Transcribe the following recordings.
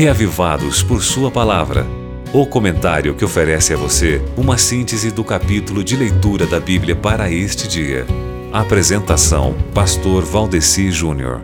Reavivados por Sua Palavra. O comentário que oferece a você uma síntese do capítulo de leitura da Bíblia para este dia. Apresentação: Pastor Valdeci Júnior.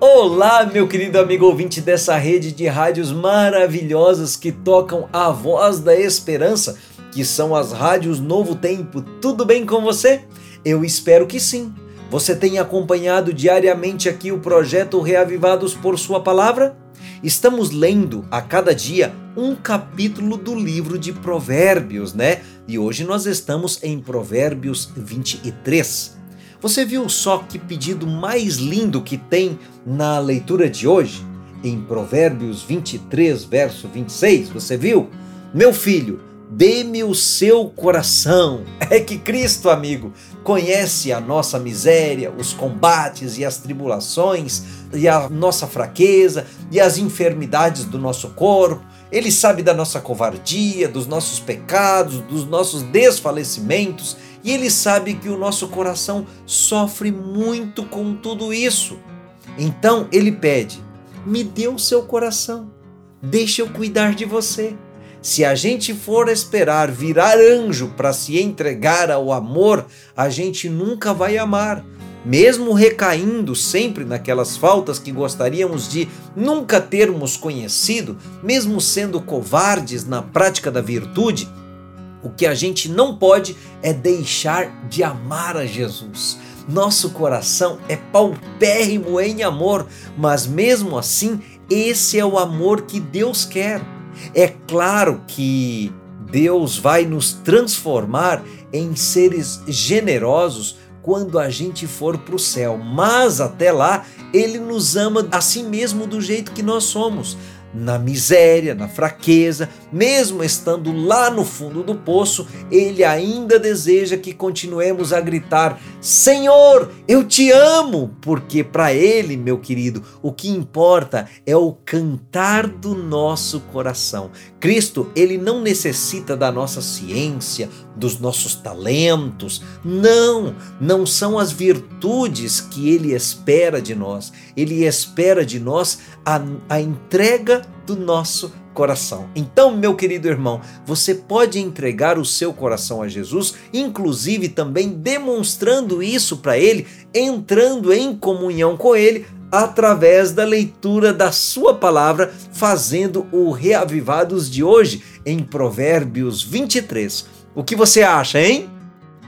Olá, meu querido amigo ouvinte dessa rede de rádios maravilhosas que tocam a voz da esperança, que são as rádios Novo Tempo. Tudo bem com você? Eu espero que sim. Você tem acompanhado diariamente aqui o projeto Reavivados por Sua Palavra? Estamos lendo a cada dia um capítulo do livro de Provérbios, né? E hoje nós estamos em Provérbios 23. Você viu só que pedido mais lindo que tem na leitura de hoje? Em Provérbios 23, verso 26, você viu? Meu filho, dê-me o seu coração. É que Cristo, amigo, conhece a nossa miséria, os combates e as tribulações, e a nossa fraqueza e as enfermidades do nosso corpo. Ele sabe da nossa covardia, dos nossos pecados, dos nossos desfalecimentos, e ele sabe que o nosso coração sofre muito com tudo isso. Então ele pede: me dê o seu coração, deixe eu cuidar de você. Se a gente for esperar virar anjo para se entregar ao amor, a gente nunca vai amar. Mesmo recaindo sempre naquelas faltas que gostaríamos de nunca termos conhecido, mesmo sendo covardes na prática da virtude, o que a gente não pode é deixar de amar a Jesus. Nosso coração é paupérrimo em amor, mas mesmo assim, esse é o amor que Deus quer. É claro que Deus vai nos transformar em seres generosos quando a gente for para o céu, mas até lá Ele nos ama assim mesmo do jeito que nós somos. Na miséria, na fraqueza, mesmo estando lá no fundo do poço, ele ainda deseja que continuemos a gritar: Senhor, eu te amo! Porque para ele, meu querido, o que importa é o cantar do nosso coração. Cristo, ele não necessita da nossa ciência, dos nossos talentos. Não, não são as virtudes que ele espera de nós. Ele espera de nós a, a entrega do nosso coração. Então, meu querido irmão, você pode entregar o seu coração a Jesus, inclusive também demonstrando isso para ele, entrando em comunhão com ele através da leitura da sua palavra, fazendo o reavivados de hoje em Provérbios 23. O que você acha, hein?